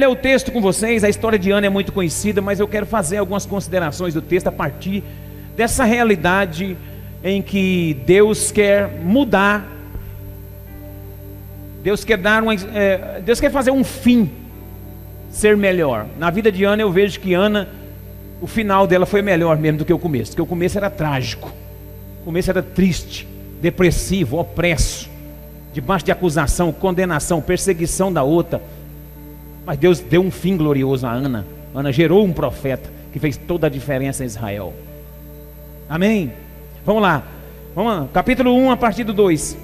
Ler o texto com vocês. A história de Ana é muito conhecida, mas eu quero fazer algumas considerações do texto a partir dessa realidade em que Deus quer mudar. Deus quer dar uma, é, Deus quer fazer um fim ser melhor. Na vida de Ana eu vejo que Ana, o final dela foi melhor mesmo do que o começo, porque o começo era trágico, o começo era triste, depressivo, opresso, debaixo de acusação, condenação, perseguição da outra. Mas Deus deu um fim glorioso a Ana. Ana gerou um profeta que fez toda a diferença em Israel. Amém? Vamos lá. Vamos lá. Capítulo 1, a partir do 2.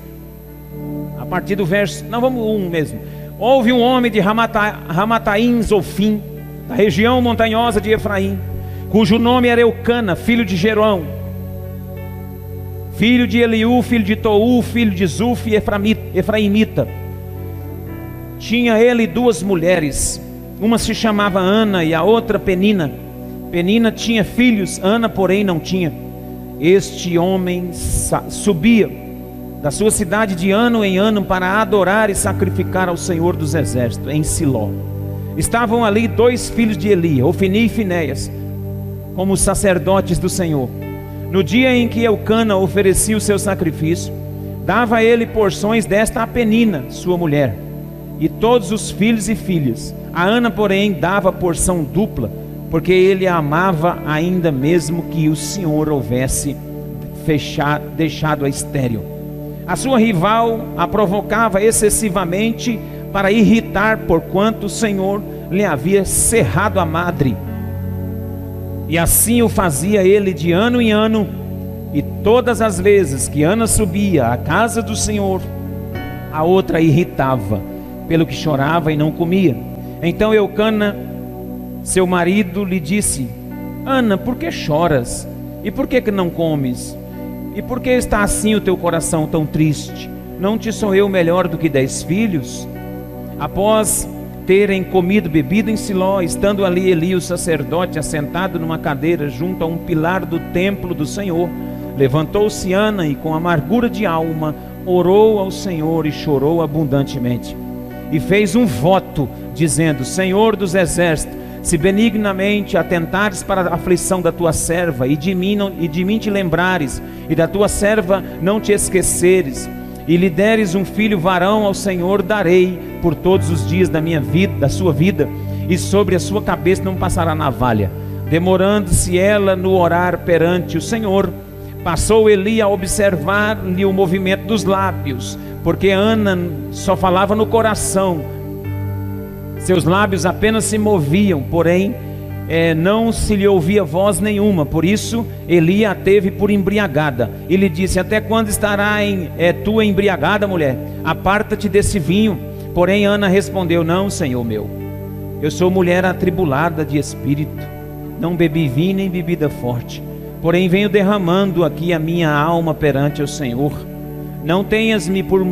A partir do verso. Não, vamos 1 mesmo. Houve um homem de Ramata, Ramataim Zofim, da região montanhosa de Efraim, cujo nome era Eucana, filho de Jerão, filho de Eliú, filho de Tou, filho de Zuf Efraimita. Tinha ele duas mulheres, uma se chamava Ana e a outra Penina. Penina tinha filhos, Ana, porém, não tinha. Este homem subia da sua cidade de ano em ano para adorar e sacrificar ao Senhor dos Exércitos, em Siló. Estavam ali dois filhos de Eli, Ofini e Finéias, como sacerdotes do Senhor. No dia em que Eucana oferecia o seu sacrifício, dava ele porções desta a Penina, sua mulher, e todos os filhos e filhas. A Ana, porém, dava porção dupla, porque ele a amava ainda mesmo que o Senhor houvesse fechado, deixado a estéril. A sua rival a provocava excessivamente para irritar, porquanto o Senhor lhe havia cerrado a madre. E assim o fazia ele de ano em ano, e todas as vezes que Ana subia à casa do Senhor, a outra irritava, pelo que chorava e não comia. Então Eucana, seu marido, lhe disse: Ana, por que choras? E por que, que não comes? E por que está assim o teu coração tão triste? Não te sou eu melhor do que dez filhos? Após terem comido bebido em Siló, estando ali Eli, o sacerdote, assentado numa cadeira junto a um pilar do templo do Senhor, levantou-se Ana e, com amargura de alma, orou ao Senhor e chorou abundantemente. E fez um voto, dizendo: Senhor dos exércitos, se benignamente atentares para a aflição da tua serva, e de mim, não, e de mim te lembrares, e da tua serva não te esqueceres, e lhe deres um filho varão ao Senhor, darei por todos os dias da minha vida, da sua vida, e sobre a sua cabeça não passará navalha. Demorando-se ela no orar perante o Senhor, passou Eli a observar-lhe o movimento dos lábios, porque Ana só falava no coração, seus lábios apenas se moviam, porém é, não se lhe ouvia voz nenhuma. Por isso Eli a teve por embriagada. E lhe disse: Até quando estará em, é, tua embriagada, mulher? Aparta-te desse vinho. Porém Ana respondeu: Não, Senhor meu. Eu sou mulher atribulada de espírito. Não bebi vinho nem bebida forte. Porém venho derramando aqui a minha alma perante o Senhor. Não tenhas-me por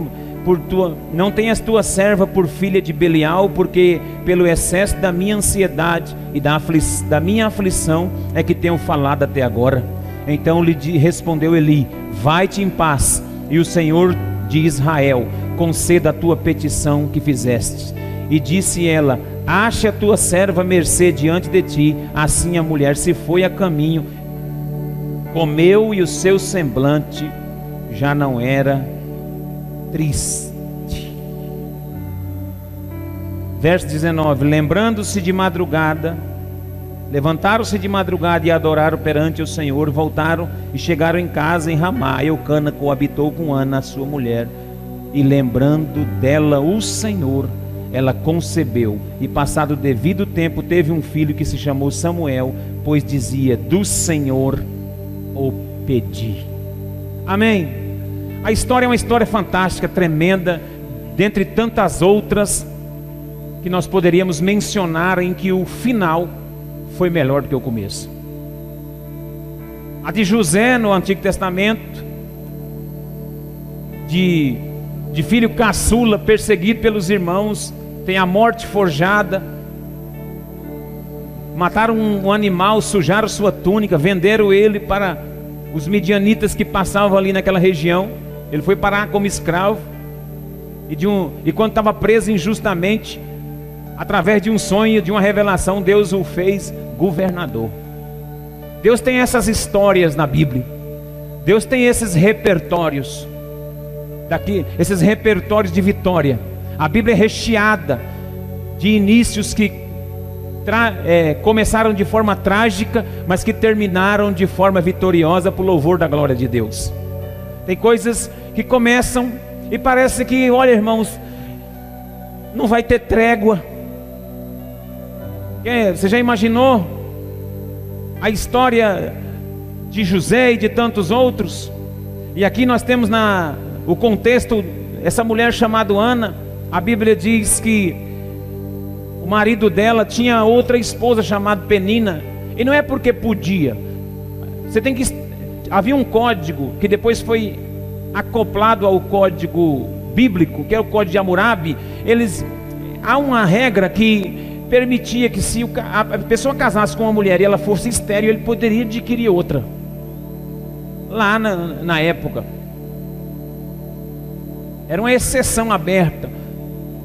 por tua, não tenhas tua serva por filha de Belial, porque pelo excesso da minha ansiedade e da, afli, da minha aflição é que tenho falado até agora. Então lhe respondeu Eli: Vai-te em paz, e o Senhor de Israel conceda a tua petição que fizeste. E disse ela: Ache a tua serva mercê diante de ti. Assim a mulher se foi a caminho, comeu e o seu semblante já não era triste. Verso 19: Lembrando-se de madrugada, levantaram-se de madrugada e adoraram perante o Senhor, voltaram e chegaram em casa em Ramá. Eucana coabitou com Ana, sua mulher, e lembrando dela o Senhor, ela concebeu e passado o devido tempo teve um filho que se chamou Samuel, pois dizia: Do Senhor o pedi. Amém. A história é uma história fantástica, tremenda, dentre tantas outras que nós poderíamos mencionar em que o final foi melhor do que o começo. A de José no Antigo Testamento, de, de filho caçula, perseguido pelos irmãos, tem a morte forjada, mataram um, animal, sujaram sua túnica, venderam ele para os midianitas que passavam ali naquela região. Ele foi parar como escravo. E, de um, e quando estava preso injustamente, através de um sonho, de uma revelação, Deus o fez governador. Deus tem essas histórias na Bíblia. Deus tem esses repertórios daqui, esses repertórios de vitória. A Bíblia é recheada de inícios que é, começaram de forma trágica, mas que terminaram de forma vitoriosa por louvor da glória de Deus. Tem coisas que começam e parece que, olha irmãos, não vai ter trégua. Você já imaginou a história de José e de tantos outros? E aqui nós temos na o contexto essa mulher chamada Ana. A Bíblia diz que o marido dela tinha outra esposa chamada Penina, e não é porque podia. Você tem que havia um código que depois foi acoplado ao código bíblico, que é o código de Hammurabi. Eles há uma regra que permitia que se a pessoa casasse com uma mulher e ela fosse estéril, ele poderia adquirir outra. Lá na, na época. Era uma exceção aberta.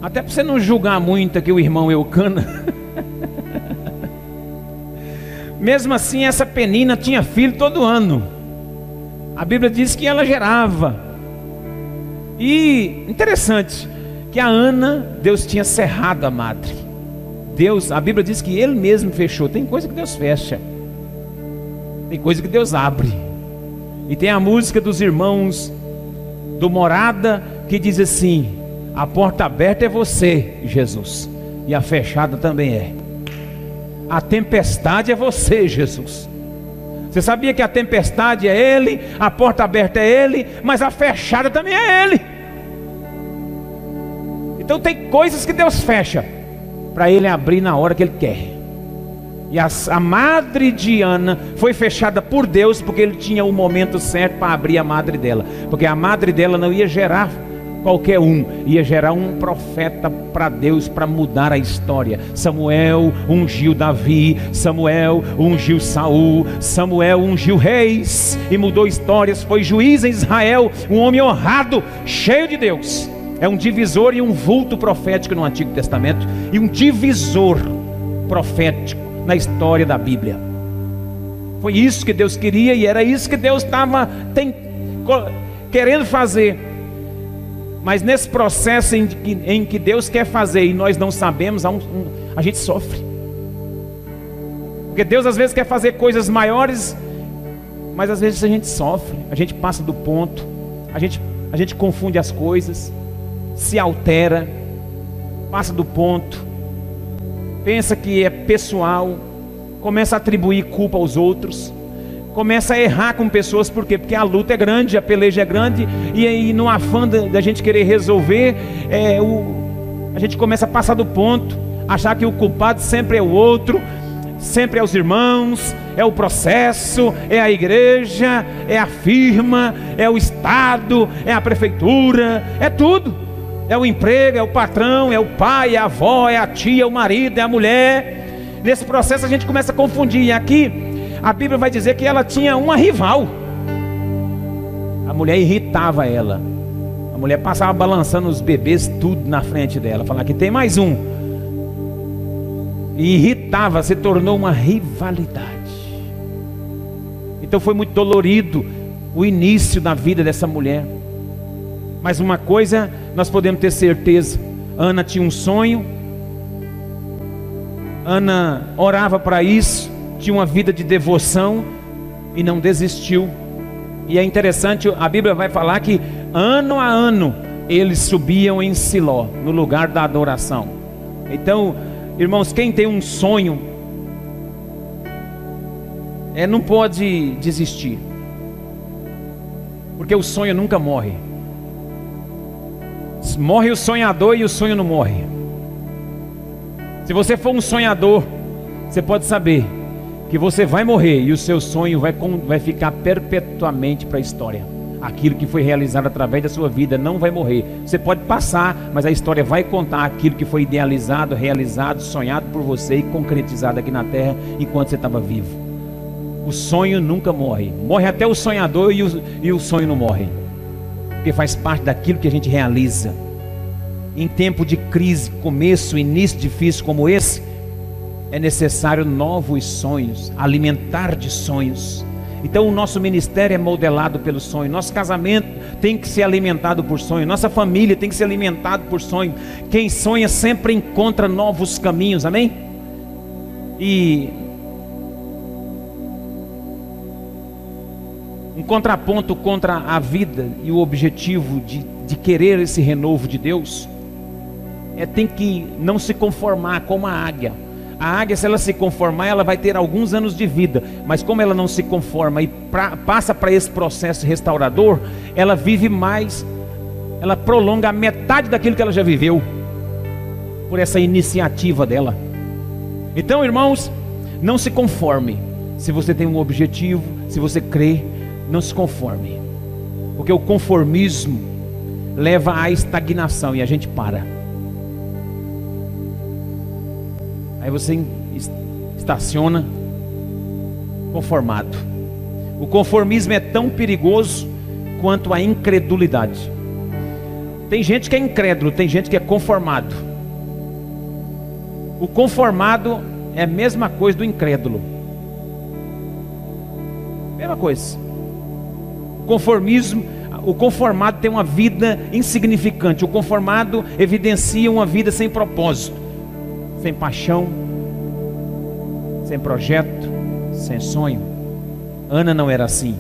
Até para você não julgar muito aqui o irmão Eucana. Mesmo assim, essa penina tinha filho todo ano. A Bíblia diz que ela gerava. E interessante que a Ana, Deus tinha cerrado a madre. Deus, a Bíblia diz que ele mesmo fechou. Tem coisa que Deus fecha. Tem coisa que Deus abre. E tem a música dos irmãos do Morada que diz assim: a porta aberta é você, Jesus, e a fechada também é. A tempestade é você, Jesus. Você sabia que a tempestade é Ele, a porta aberta é Ele, mas a fechada também é Ele. Então tem coisas que Deus fecha para Ele abrir na hora que Ele quer. E a, a, madre de Ana foi fechada por Deus porque Ele tinha o momento certo para abrir a madre dela, porque a madre dela não ia gerar qualquer um, ia gerar um profeta para Deus para mudar a história. Samuel ungiu Davi, Samuel ungiu Saul, Samuel ungiu reis e mudou histórias, foi juiz em Israel, um homem honrado, cheio de Deus. É um divisor e um vulto profético no Antigo Testamento e um divisor profético na história da Bíblia. Foi isso que Deus queria e era isso que Deus estava querendo fazer mas nesse processo em que, em que Deus quer fazer e nós não sabemos, um, um, a gente sofre. Porque Deus às vezes quer fazer coisas maiores, mas às vezes a gente sofre, a gente passa do ponto, a gente, a gente confunde as coisas, se altera, passa do ponto, pensa que é pessoal, começa a atribuir culpa aos outros começa a errar com pessoas, por quê? Porque a luta é grande, a peleja é grande, e aí no afã da gente querer resolver, é, o, a gente começa a passar do ponto, achar que o culpado sempre é o outro, sempre é os irmãos, é o processo, é a igreja, é a firma, é o Estado, é a prefeitura, é tudo. É o emprego, é o patrão, é o pai, é a avó, é a tia, é o marido, é a mulher. Nesse processo a gente começa a confundir. E aqui a Bíblia vai dizer que ela tinha uma rival. A mulher irritava ela. A mulher passava balançando os bebês tudo na frente dela, falando que tem mais um. E irritava, se tornou uma rivalidade. Então foi muito dolorido o início da vida dessa mulher. Mas uma coisa nós podemos ter certeza: Ana tinha um sonho, Ana orava para isso, tinha uma vida de devoção e não desistiu. E é interessante, a Bíblia vai falar que ano a ano eles subiam em Siló, no lugar da adoração. Então, irmãos, quem tem um sonho, é, não pode desistir, porque o sonho nunca morre. Morre o sonhador e o sonho não morre. Se você for um sonhador, você pode saber que você vai morrer e o seu sonho vai, vai ficar perpetuamente para a história. Aquilo que foi realizado através da sua vida não vai morrer. Você pode passar, mas a história vai contar aquilo que foi idealizado, realizado, sonhado por você e concretizado aqui na terra enquanto você estava vivo. O sonho nunca morre. Morre até o sonhador e o, e o sonho não morre. Porque faz parte daquilo que a gente realiza. em tempo de crise, começo, início difícil como esse, é necessário novos sonhos, alimentar de sonhos. Então o nosso ministério é modelado pelo sonho, nosso casamento tem que ser alimentado por sonho, nossa família tem que ser alimentado por sonho. Quem sonha sempre encontra novos caminhos, amém? E um contraponto contra a vida e o objetivo de, de querer esse renovo de Deus é tem que não se conformar como a águia. A águia, se ela se conformar, ela vai ter alguns anos de vida, mas como ela não se conforma e pra, passa para esse processo restaurador, ela vive mais, ela prolonga a metade daquilo que ela já viveu, por essa iniciativa dela. Então, irmãos, não se conforme. Se você tem um objetivo, se você crê, não se conforme, porque o conformismo leva à estagnação e a gente para. Aí você estaciona conformado. O conformismo é tão perigoso quanto a incredulidade. Tem gente que é incrédulo, tem gente que é conformado. O conformado é a mesma coisa do incrédulo. Mesma coisa. O conformismo, o conformado tem uma vida insignificante. O conformado evidencia uma vida sem propósito sem paixão, sem projeto, sem sonho. Ana não era assim.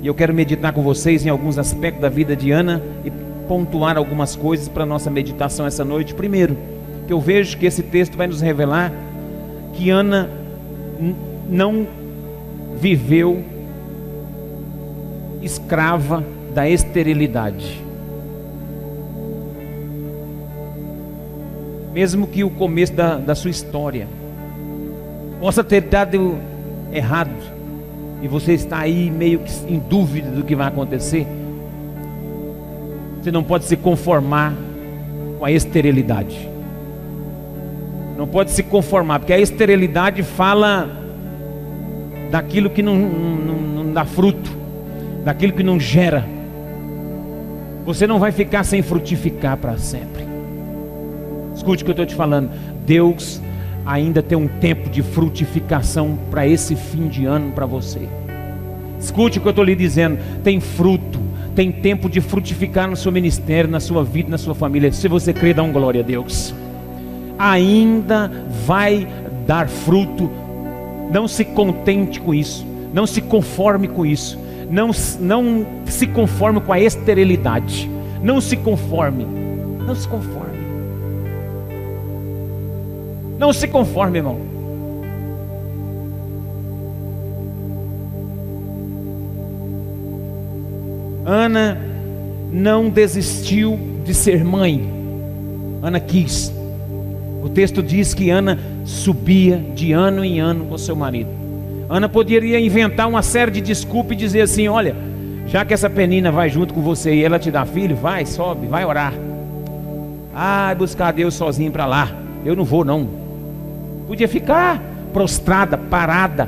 E eu quero meditar com vocês em alguns aspectos da vida de Ana e pontuar algumas coisas para nossa meditação essa noite. Primeiro, que eu vejo que esse texto vai nos revelar que Ana não viveu escrava da esterilidade. Mesmo que o começo da, da sua história possa ter dado errado, e você está aí meio que em dúvida do que vai acontecer, você não pode se conformar com a esterilidade. Não pode se conformar, porque a esterilidade fala daquilo que não, não, não dá fruto, daquilo que não gera. Você não vai ficar sem frutificar para sempre. Escute o que eu estou te falando. Deus ainda tem um tempo de frutificação para esse fim de ano para você. Escute o que eu estou lhe dizendo. Tem fruto, tem tempo de frutificar no seu ministério, na sua vida, na sua família. Se você crê, dá um glória a Deus. Ainda vai dar fruto. Não se contente com isso. Não se conforme com isso. Não, não se conforme com a esterilidade. Não se conforme. Não se conforme. Não se conforme, irmão. Ana não desistiu de ser mãe. Ana quis. O texto diz que Ana subia de ano em ano com seu marido. Ana poderia inventar uma série de desculpas e dizer assim: Olha, já que essa penina vai junto com você e ela te dá filho, vai, sobe, vai orar. Ah, buscar Deus sozinho para lá. Eu não vou, não. Podia ficar prostrada, parada,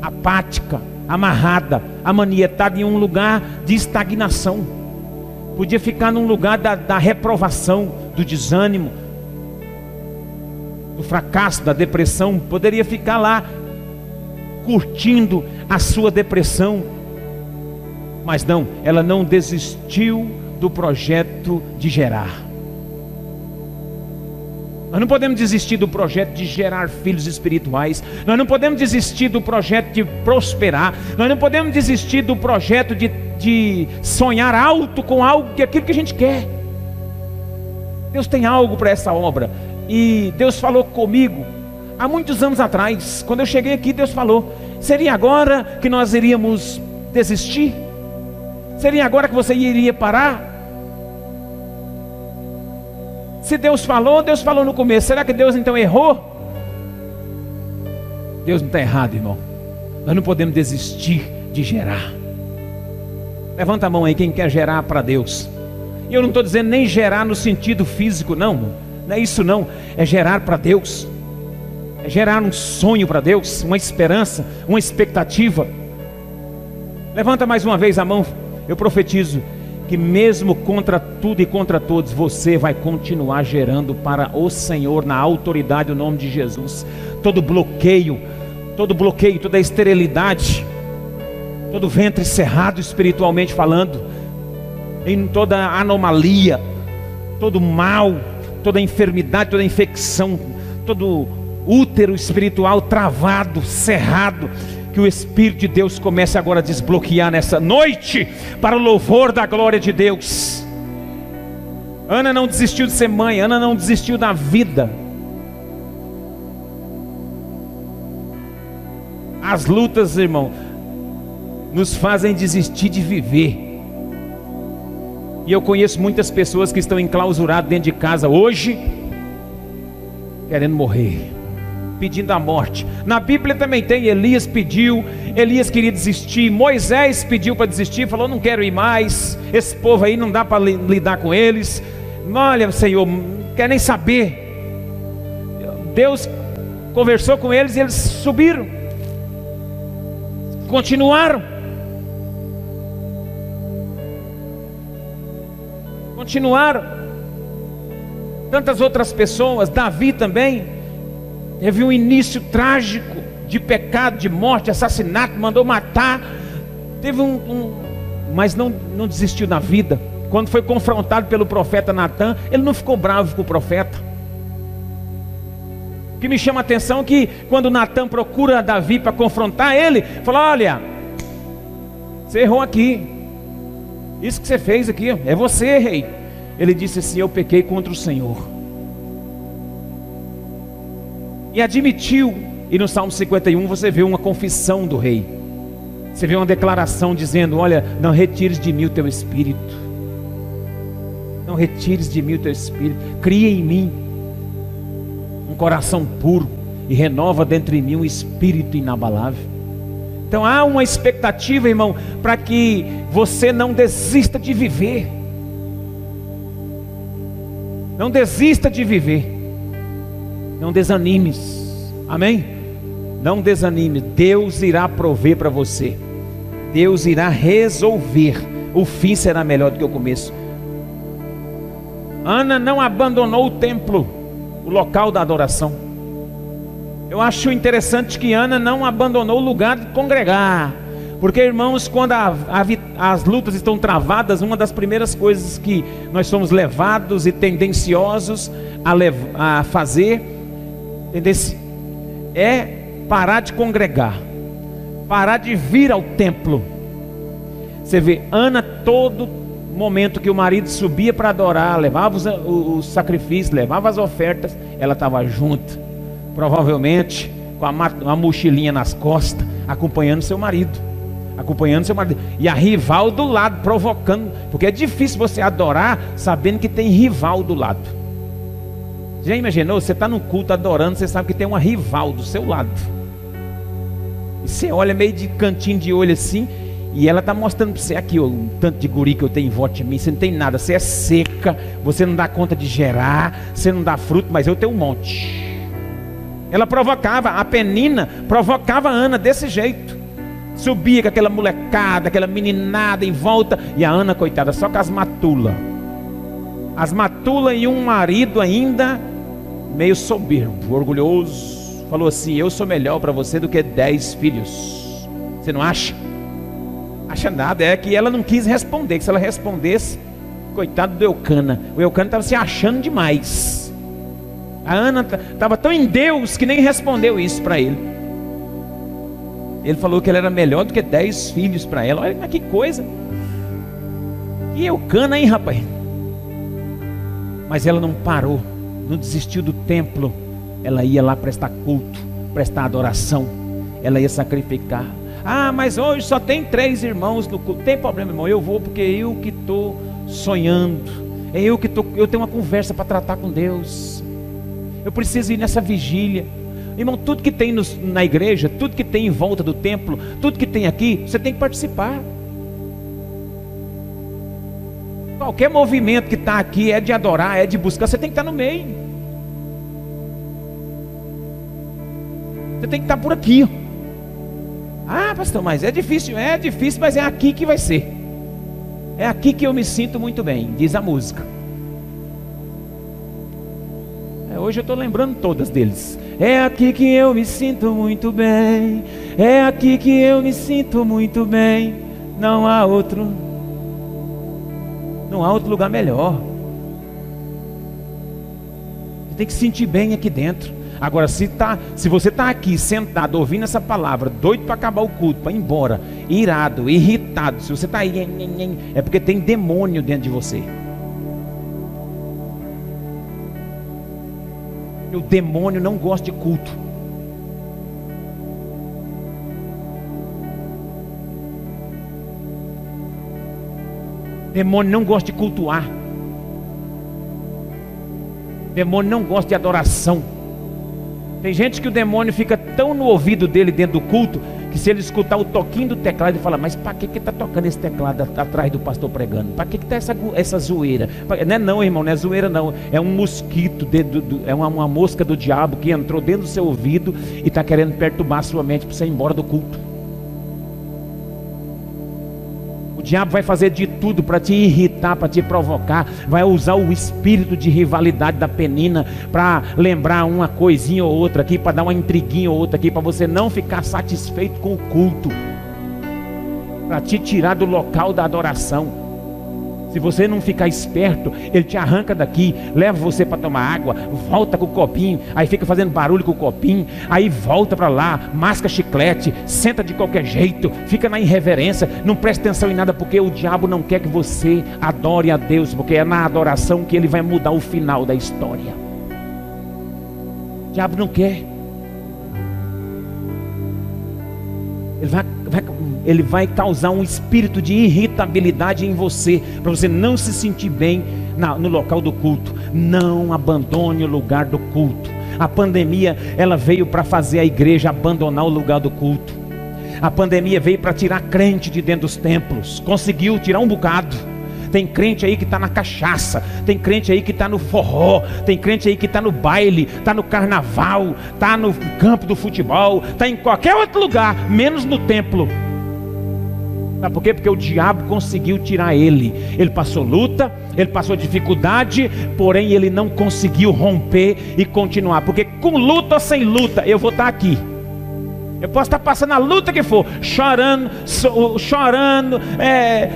apática, amarrada, amanietada em um lugar de estagnação. Podia ficar num lugar da, da reprovação, do desânimo, do fracasso, da depressão. Poderia ficar lá curtindo a sua depressão. Mas não, ela não desistiu do projeto de gerar. Nós não podemos desistir do projeto de gerar filhos espirituais. Nós não podemos desistir do projeto de prosperar. Nós não podemos desistir do projeto de, de sonhar alto com algo que aquilo que a gente quer. Deus tem algo para essa obra. E Deus falou comigo há muitos anos atrás. Quando eu cheguei aqui, Deus falou: seria agora que nós iríamos desistir? Seria agora que você iria parar? Se Deus falou, Deus falou no começo. Será que Deus então errou? Deus não está errado, irmão. Nós não podemos desistir de gerar. Levanta a mão aí quem quer gerar para Deus. E eu não estou dizendo nem gerar no sentido físico, não. Não é isso não. É gerar para Deus. É gerar um sonho para Deus, uma esperança, uma expectativa. Levanta mais uma vez a mão. Eu profetizo que mesmo contra tudo e contra todos, você vai continuar gerando para o Senhor na autoridade do nome de Jesus. Todo bloqueio, todo bloqueio, toda esterilidade, todo ventre cerrado espiritualmente falando, em toda anomalia, todo mal, toda enfermidade, toda infecção, todo útero espiritual travado, cerrado, que o Espírito de Deus comece agora a desbloquear nessa noite, para o louvor da glória de Deus. Ana não desistiu de ser mãe, Ana não desistiu da vida. As lutas, irmão, nos fazem desistir de viver. E eu conheço muitas pessoas que estão enclausuradas dentro de casa hoje, querendo morrer pedindo a morte. Na Bíblia também tem Elias pediu, Elias queria desistir, Moisés pediu para desistir, falou: "Não quero ir mais. Esse povo aí não dá para lidar com eles. Olha, Senhor, não quer nem saber." Deus conversou com eles e eles subiram. Continuaram. Continuaram. Tantas outras pessoas, Davi também, Teve um início trágico de pecado, de morte, assassinato, mandou matar. Teve um, um mas não, não desistiu na vida. Quando foi confrontado pelo profeta Natan, ele não ficou bravo com o profeta. O que me chama a atenção é que quando Natan procura Davi para confrontar ele, fala: Olha, você errou aqui. Isso que você fez aqui, é você, rei. Ele disse assim: Eu pequei contra o Senhor e admitiu. E no Salmo 51 você vê uma confissão do rei. Você vê uma declaração dizendo: Olha, não retires de mim o teu espírito. Não retires de mim o teu espírito. Cria em mim um coração puro e renova dentro de mim um espírito inabalável. Então há uma expectativa, irmão, para que você não desista de viver. Não desista de viver. Não desanimes. Amém? Não desanime. Deus irá prover para você. Deus irá resolver. O fim será melhor do que o começo. Ana não abandonou o templo, o local da adoração. Eu acho interessante que Ana não abandonou o lugar de congregar. Porque, irmãos, quando a, a, as lutas estão travadas, uma das primeiras coisas que nós somos levados e tendenciosos a, lev, a fazer é parar de congregar, parar de vir ao templo. Você vê, Ana, todo momento que o marido subia para adorar, levava os, os sacrifícios, levava as ofertas, ela estava junto, provavelmente com a, uma mochilinha nas costas, acompanhando seu marido. Acompanhando seu marido. E a rival do lado, provocando. Porque é difícil você adorar sabendo que tem rival do lado. Já imaginou? Você está no culto adorando, você sabe que tem uma rival do seu lado. E você olha meio de cantinho de olho assim, e ela está mostrando para você aqui, ó, um tanto de guri que eu tenho em volta de mim, você não tem nada, você é seca, você não dá conta de gerar, você não dá fruto, mas eu tenho um monte. Ela provocava, a penina provocava a Ana desse jeito. Subia com aquela molecada, aquela meninada em volta, e a Ana, coitada, só com as matulas. As matulas e um marido ainda meio soberbo, orgulhoso, falou assim: Eu sou melhor para você do que dez filhos. Você não acha? Acha nada, é que ela não quis responder. Que se ela respondesse, coitado do Eucana, o Eucana estava se achando demais. A Ana estava tão em Deus que nem respondeu isso para ele. Ele falou que ela era melhor do que dez filhos para ela. Olha que coisa. E Eucana, hein, rapaz? Mas ela não parou não desistiu do templo, ela ia lá prestar culto, prestar adoração, ela ia sacrificar. Ah, mas hoje só tem três irmãos no culto. Tem problema, irmão. Eu vou porque eu que estou sonhando. É eu que tô, eu tenho uma conversa para tratar com Deus. Eu preciso ir nessa vigília. Irmão, tudo que tem nos, na igreja, tudo que tem em volta do templo, tudo que tem aqui, você tem que participar. Qualquer movimento que está aqui é de adorar, é de buscar, você tem que estar tá no meio. Você tem que estar tá por aqui. Ah, pastor, mas é difícil. É difícil, mas é aqui que vai ser. É aqui que eu me sinto muito bem, diz a música. É, hoje eu estou lembrando todas deles. É aqui que eu me sinto muito bem. É aqui que eu me sinto muito bem. Não há outro. Não há outro lugar melhor. Você tem que se sentir bem aqui dentro. Agora, se, tá, se você está aqui sentado ouvindo essa palavra, doido para acabar o culto, para ir embora, irado, irritado, se você está aí, é porque tem demônio dentro de você. O demônio não gosta de culto. Demônio não gosta de cultuar. Demônio não gosta de adoração. Tem gente que o demônio fica tão no ouvido dele dentro do culto que se ele escutar o toquinho do teclado, ele fala: Mas para que está tocando esse teclado atrás do pastor pregando? Para que está essa, essa zoeira? Não é não, irmão, não é zoeira, não. É um mosquito, dentro do, é uma, uma mosca do diabo que entrou dentro do seu ouvido e está querendo perturbar a sua mente para você ir embora do culto. Diabo vai fazer de tudo para te irritar, para te provocar, vai usar o espírito de rivalidade da penina para lembrar uma coisinha ou outra aqui, para dar uma intriguinha ou outra aqui, para você não ficar satisfeito com o culto, para te tirar do local da adoração. Se você não ficar esperto, ele te arranca daqui, leva você para tomar água, volta com o copinho, aí fica fazendo barulho com o copinho, aí volta para lá, masca chiclete, senta de qualquer jeito, fica na irreverência, não presta atenção em nada, porque o diabo não quer que você adore a Deus, porque é na adoração que ele vai mudar o final da história. O diabo não quer. Ele vai, ele vai causar um espírito de irritabilidade em você, para você não se sentir bem na, no local do culto. Não abandone o lugar do culto. A pandemia, ela veio para fazer a igreja abandonar o lugar do culto. A pandemia veio para tirar crente de dentro dos templos. Conseguiu tirar um bocado. Tem crente aí que está na cachaça, tem crente aí que está no forró, tem crente aí que está no baile, está no carnaval, está no campo do futebol, está em qualquer outro lugar, menos no templo. Sabe por quê? Porque o diabo conseguiu tirar ele. Ele passou luta, ele passou dificuldade, porém ele não conseguiu romper e continuar. Porque com luta ou sem luta, eu vou estar aqui. Eu posso estar passando a luta que for, chorando, chorando, é,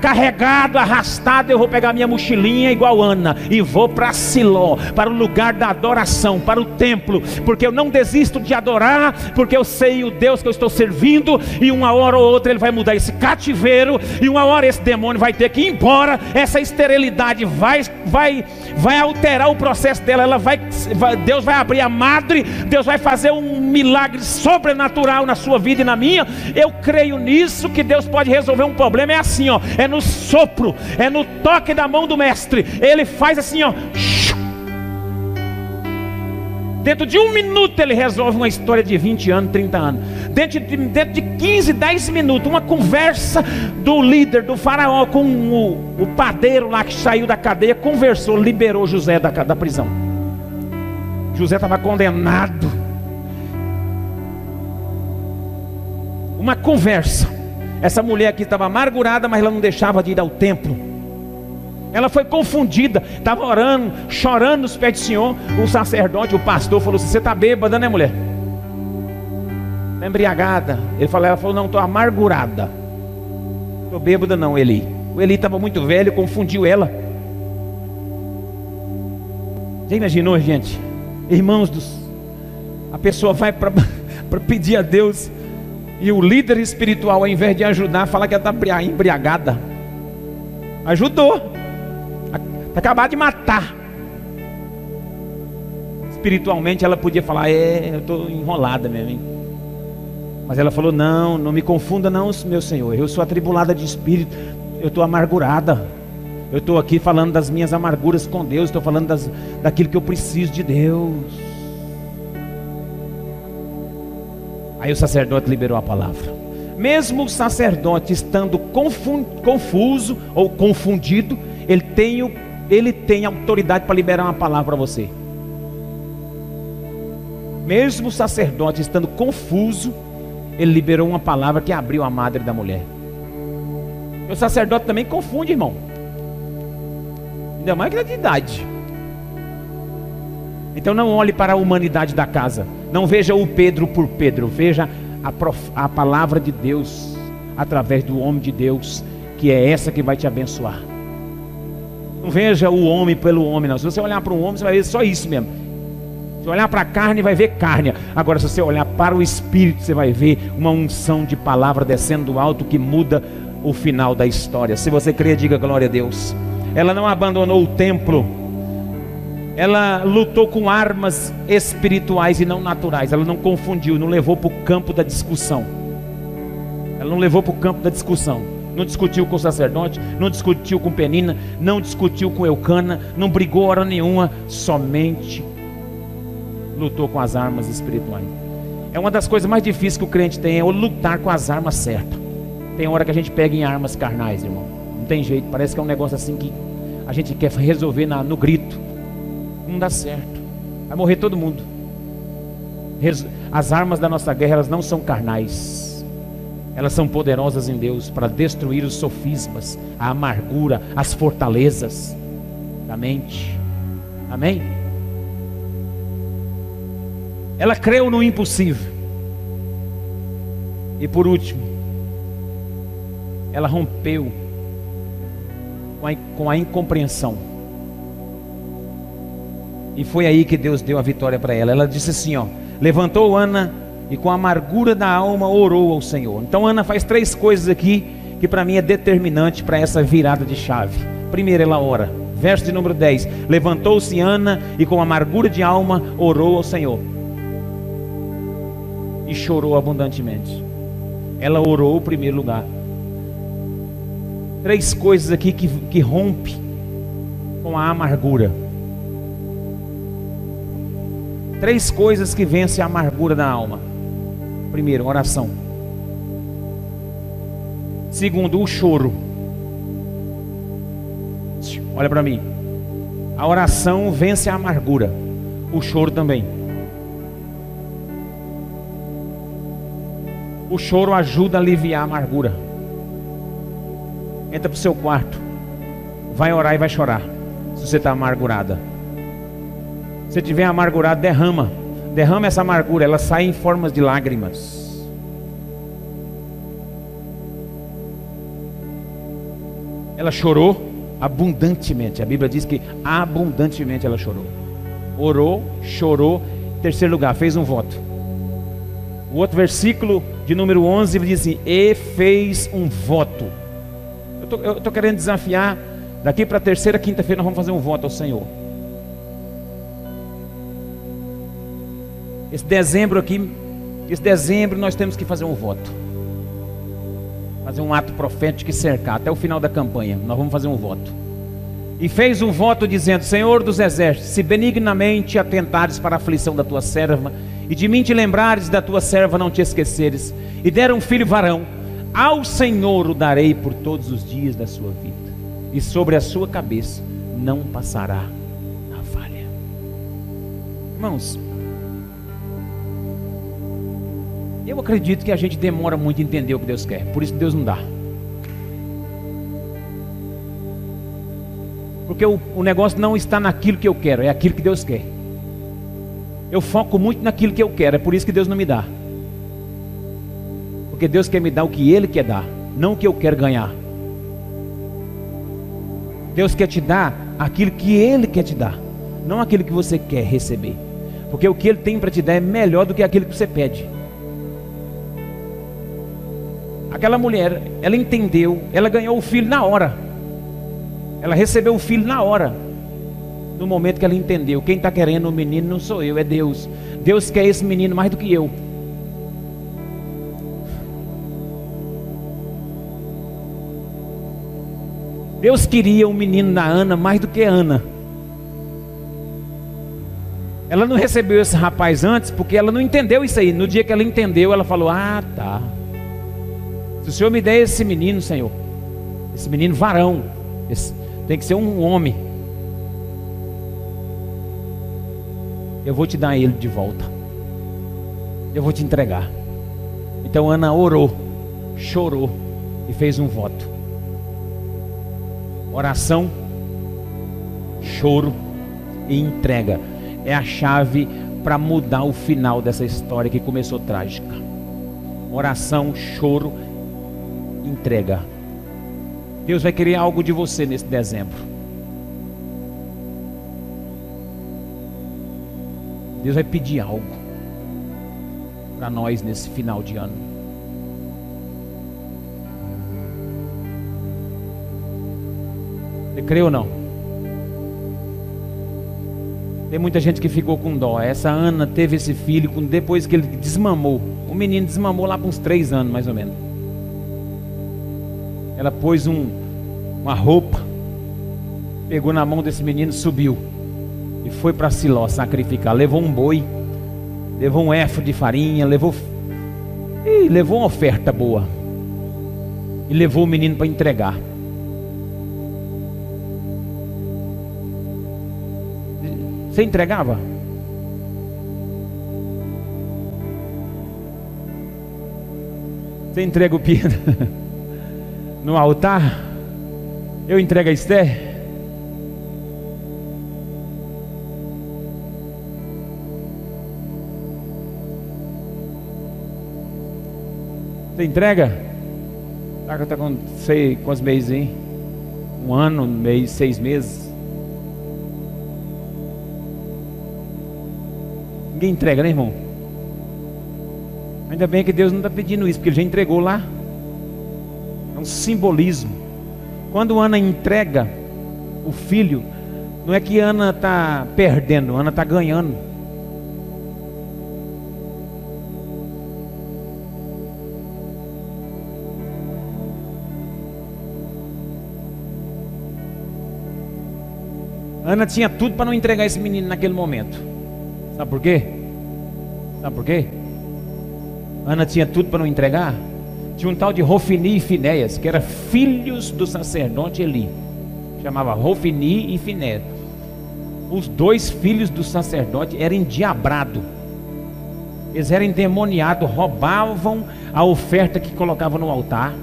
carregado, arrastado. Eu vou pegar minha mochilinha igual Ana e vou para Siló, para o lugar da adoração, para o templo, porque eu não desisto de adorar, porque eu sei o Deus que eu estou servindo. E uma hora ou outra ele vai mudar esse cativeiro, e uma hora esse demônio vai ter que ir embora. Essa esterilidade vai, vai, vai alterar o processo dela. Ela vai, vai Deus vai abrir a madre, Deus vai fazer um milagre sobrenatural sobrenatural na sua vida e na minha, eu creio nisso que Deus pode resolver um problema. É assim, ó, é no sopro, é no toque da mão do mestre. Ele faz assim, ó. Dentro de um minuto ele resolve uma história de 20 anos, 30 anos. Dentro de, dentro de 15, 10 minutos, uma conversa do líder, do faraó, com o, o padeiro lá que saiu da cadeia, conversou, liberou José da, da prisão. José estava condenado uma conversa. Essa mulher aqui estava amargurada, mas ela não deixava de ir ao templo. Ela foi confundida, estava orando, chorando nos pés do Senhor. O sacerdote, o pastor, falou assim: Você está bêbada, né, mulher? Está embriagada. Ele falou, ela falou: Não, estou amargurada. Estou bêbada, não, Eli. O Eli estava muito velho, confundiu ela. Já imaginou, gente? Irmãos dos. A pessoa vai para pedir a Deus e o líder espiritual, ao invés de ajudar, fala que ela está embriagada. Ajudou. Acabou de matar. Espiritualmente ela podia falar, é, eu estou enrolada mesmo. Hein? Mas ela falou, não, não me confunda não, meu Senhor. Eu sou atribulada de espírito. Eu estou amargurada. Eu estou aqui falando das minhas amarguras com Deus. Estou falando das, daquilo que eu preciso de Deus. Aí o sacerdote liberou a palavra. Mesmo o sacerdote estando confuso ou confundido, ele tem, o, ele tem autoridade para liberar uma palavra para você. Mesmo o sacerdote estando confuso, ele liberou uma palavra que abriu a madre da mulher. O sacerdote também confunde, irmão. Ainda mais que é de idade. Então não olhe para a humanidade da casa. Não veja o Pedro por Pedro. Veja a, prof... a palavra de Deus através do homem de Deus, que é essa que vai te abençoar. Não veja o homem pelo homem, não. Se você olhar para um homem, você vai ver só isso mesmo. Se olhar para a carne, vai ver carne. Agora, se você olhar para o Espírito, você vai ver uma unção de palavra descendo do alto que muda o final da história. Se você crê, diga glória a Deus. Ela não abandonou o templo. Ela lutou com armas espirituais e não naturais. Ela não confundiu, não levou para o campo da discussão. Ela não levou para o campo da discussão. Não discutiu com o sacerdote, não discutiu com Penina, não discutiu com Eucana, não brigou hora nenhuma, somente lutou com as armas espirituais. É uma das coisas mais difíceis que o crente tem, é lutar com as armas certas. Tem hora que a gente pega em armas carnais, irmão. Não tem jeito, parece que é um negócio assim que a gente quer resolver na, no grito. Não dá certo. Vai morrer todo mundo. As armas da nossa guerra, elas não são carnais. Elas são poderosas em Deus para destruir os sofismas, a amargura, as fortalezas da mente. Amém? Ela creu no impossível. E por último, ela rompeu com a, com a incompreensão. E foi aí que Deus deu a vitória para ela. Ela disse assim: ó, levantou Ana e com a amargura da alma orou ao Senhor. Então Ana faz três coisas aqui que para mim é determinante para essa virada de chave. Primeiro, ela ora. Verso de número 10: Levantou-se Ana e com amargura de alma orou ao Senhor. E chorou abundantemente. Ela orou em primeiro lugar. Três coisas aqui que, que rompe com a amargura. Três coisas que vencem a amargura da alma. Primeiro, oração. Segundo, o choro. Olha para mim. A oração vence a amargura. O choro também. O choro ajuda a aliviar a amargura. Entra para o seu quarto. Vai orar e vai chorar. Se você está amargurada. Se estiver amargurado, derrama. Derrama essa amargura. Ela sai em formas de lágrimas. Ela chorou abundantemente. A Bíblia diz que abundantemente ela chorou. Orou, chorou. Terceiro lugar, fez um voto. O outro versículo de número 11 diz assim: E fez um voto eu estou querendo desafiar. Daqui para a terceira, quinta-feira, nós vamos fazer um voto ao Senhor. Esse dezembro aqui, esse dezembro nós temos que fazer um voto. Fazer um ato profético e cercar até o final da campanha. Nós vamos fazer um voto. E fez um voto dizendo: Senhor dos exércitos, se benignamente atentares para a aflição da tua serva, e de mim te lembrares da tua serva não te esqueceres, e der um filho varão, ao Senhor o darei por todos os dias da sua vida, e sobre a sua cabeça não passará a falha. Irmãos, eu acredito que a gente demora muito a entender o que Deus quer, por isso Deus não dá. Porque o, o negócio não está naquilo que eu quero, é aquilo que Deus quer. Eu foco muito naquilo que eu quero, é por isso que Deus não me dá. Porque Deus quer me dar o que Ele quer dar, não o que eu quero ganhar. Deus quer te dar aquilo que Ele quer te dar, não aquilo que você quer receber. Porque o que Ele tem para te dar é melhor do que aquilo que você pede. Aquela mulher, ela entendeu, ela ganhou o filho na hora. Ela recebeu o filho na hora. No momento que ela entendeu, quem está querendo o menino não sou eu, é Deus. Deus quer esse menino mais do que eu. Deus queria um menino da Ana mais do que Ana. Ela não recebeu esse rapaz antes porque ela não entendeu isso aí. No dia que ela entendeu, ela falou: Ah, tá. Se o Senhor me der esse menino, Senhor, esse menino varão, esse, tem que ser um homem. Eu vou te dar ele de volta. Eu vou te entregar. Então Ana orou, chorou e fez um voto. Oração, choro e entrega é a chave para mudar o final dessa história que começou trágica. Oração, choro, entrega. Deus vai querer algo de você nesse dezembro. Deus vai pedir algo para nós nesse final de ano. Você crê ou não? Tem muita gente que ficou com dó. Essa Ana teve esse filho depois que ele desmamou. O menino desmamou lá por uns três anos, mais ou menos. Ela pôs um, uma roupa, pegou na mão desse menino, subiu e foi para Siló sacrificar. Levou um boi, levou um éfo de farinha, levou e levou uma oferta boa. E levou o menino para entregar. Você entregava? Você entrega o Pedro no altar? Eu entrego a Esther? Você entrega? Tá, tá com sei quantos meses, hein? Um ano, mês, seis meses. Ninguém entrega, né, irmão? Ainda bem que Deus não está pedindo isso, porque Ele já entregou lá. Um simbolismo. Quando Ana entrega o filho, não é que Ana está perdendo, Ana está ganhando. Ana tinha tudo para não entregar esse menino naquele momento. Sabe por quê? Sabe por quê? Ana tinha tudo para não entregar. Tinha um tal de Rofini e Finéias, que eram filhos do sacerdote Eli. Chamava Rofini e Finéias. Os dois filhos do sacerdote eram endiabrados. Eles eram endemoniados, roubavam a oferta que colocavam no altar,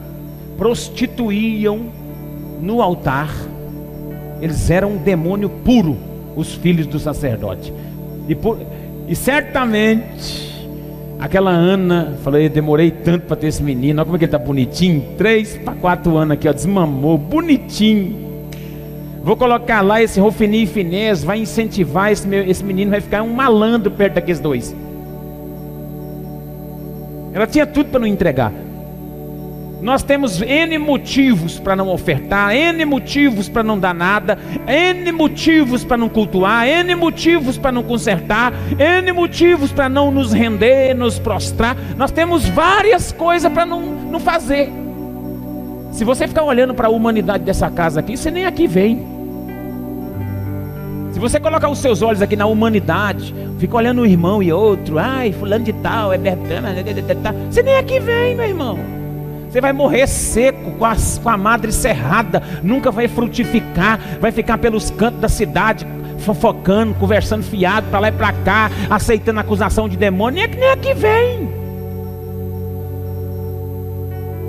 prostituíam no altar. Eles eram um demônio puro, os filhos do sacerdote. E, por, e certamente, aquela Ana, falei, demorei tanto para ter esse menino, olha como é que ele está bonitinho, três para quatro anos aqui, ó, desmamou, bonitinho. Vou colocar lá esse Rofini e Finés, vai incentivar esse, meu, esse menino, vai ficar um malandro perto daqueles dois. Ela tinha tudo para não entregar. Nós temos N motivos para não ofertar, N motivos para não dar nada, N motivos para não cultuar, N motivos para não consertar, N motivos para não nos render, nos prostrar. Nós temos várias coisas para não, não fazer. Se você ficar olhando para a humanidade dessa casa aqui, você nem aqui vem. Se você colocar os seus olhos aqui na humanidade, fica olhando um irmão e outro, ai, fulano de tal, é bertana, você nem aqui vem, meu irmão. Você vai morrer seco, com a, com a madre cerrada, nunca vai frutificar, vai ficar pelos cantos da cidade, fofocando, conversando fiado para lá e para cá, aceitando acusação de demônio, nem, nem aqui vem.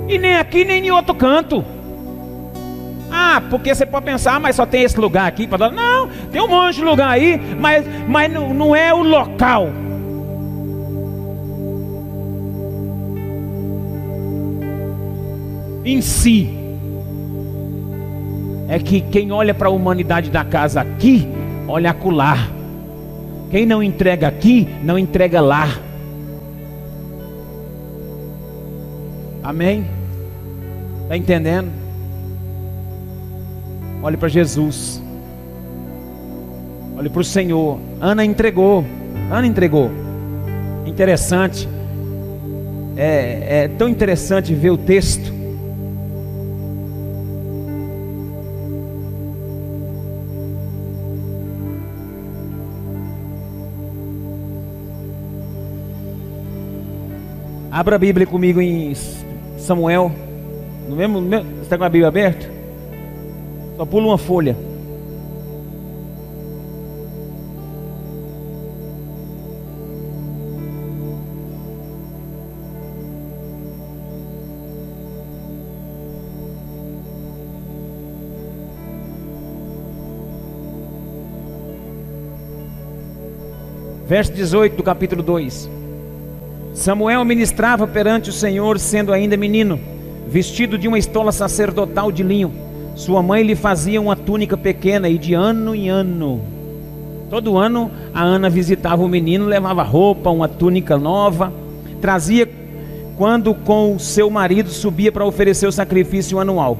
E nem aqui, nem em outro canto. Ah, porque você pode pensar, ah, mas só tem esse lugar aqui para Não, tem um monte de lugar aí, mas, mas não, não é o local. Em si é que quem olha para a humanidade da casa aqui, olha acolá. Quem não entrega aqui, não entrega lá. Amém? Está entendendo? Olhe para Jesus. Olhe para o Senhor. Ana entregou. Ana entregou. Interessante. É, é tão interessante ver o texto Abra a Bíblia comigo em Samuel. No mesmo, no mesmo, você está com a Bíblia aberta? Só pula uma folha. Verso 18 do capítulo 2. Samuel ministrava perante o Senhor, sendo ainda menino, vestido de uma estola sacerdotal de linho. Sua mãe lhe fazia uma túnica pequena e de ano em ano. Todo ano a Ana visitava o menino, levava roupa, uma túnica nova, trazia quando com seu marido subia para oferecer o sacrifício anual.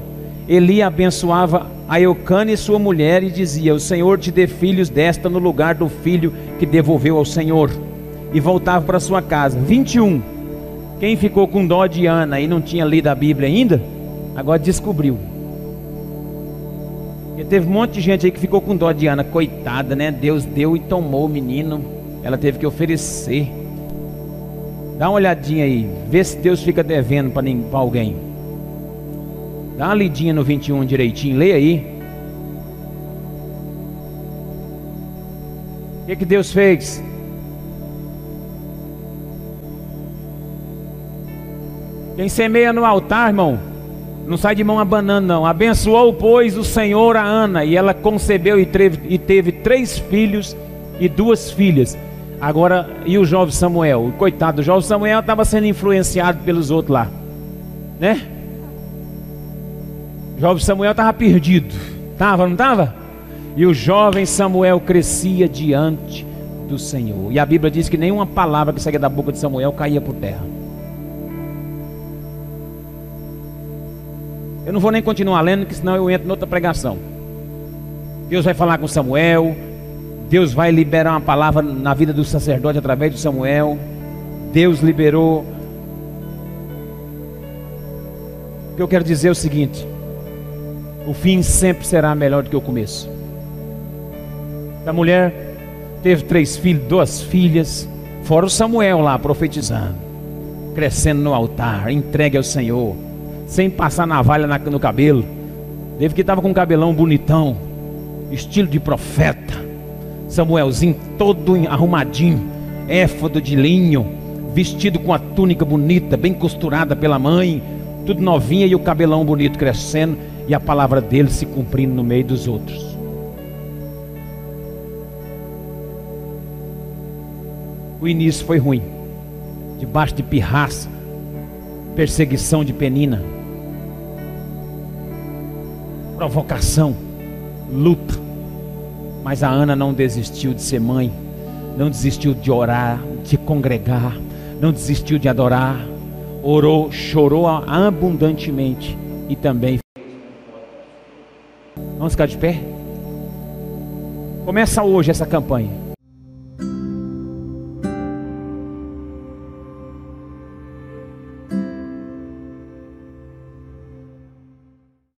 Eli abençoava a Eucana e sua mulher e dizia: O Senhor te dê filhos desta no lugar do filho que devolveu ao Senhor. E voltava para sua casa. 21. Quem ficou com dó de Ana e não tinha lido a Bíblia ainda, agora descobriu. E teve um monte de gente aí que ficou com dó de Ana, coitada, né? Deus deu e tomou o menino. Ela teve que oferecer. Dá uma olhadinha aí, vê se Deus fica devendo para alguém. Dá uma lidinha no 21 direitinho, leia aí. O que, que Deus fez? Quem semeia no altar, irmão, não sai de mão abanando, não. Abençoou, pois, o Senhor a Ana, e ela concebeu e teve, e teve três filhos e duas filhas. Agora, e o jovem Samuel? Coitado, o jovem Samuel estava sendo influenciado pelos outros lá, né? O jovem Samuel estava perdido, estava, não estava? E o jovem Samuel crescia diante do Senhor. E a Bíblia diz que nenhuma palavra que saía da boca de Samuel caía por terra. Eu não vou nem continuar lendo, que senão eu entro em outra pregação. Deus vai falar com Samuel, Deus vai liberar uma palavra na vida do sacerdote através de Samuel. Deus liberou. O que eu quero dizer é o seguinte: o fim sempre será melhor do que o começo. A mulher teve três filhos, duas filhas, fora o Samuel lá profetizando, crescendo no altar, entregue ao Senhor, sem passar navalha no cabelo. Teve que estava com um cabelão bonitão, estilo de profeta. Samuelzinho todo arrumadinho, éfado de linho, vestido com a túnica bonita, bem costurada pela mãe, tudo novinha e o cabelão bonito crescendo e a palavra dele se cumprindo no meio dos outros. O início foi ruim, debaixo de pirraça, perseguição de penina, provocação, luta. Mas a Ana não desistiu de ser mãe, não desistiu de orar, de congregar, não desistiu de adorar, orou, chorou abundantemente e também. Vamos ficar de pé? Começa hoje essa campanha.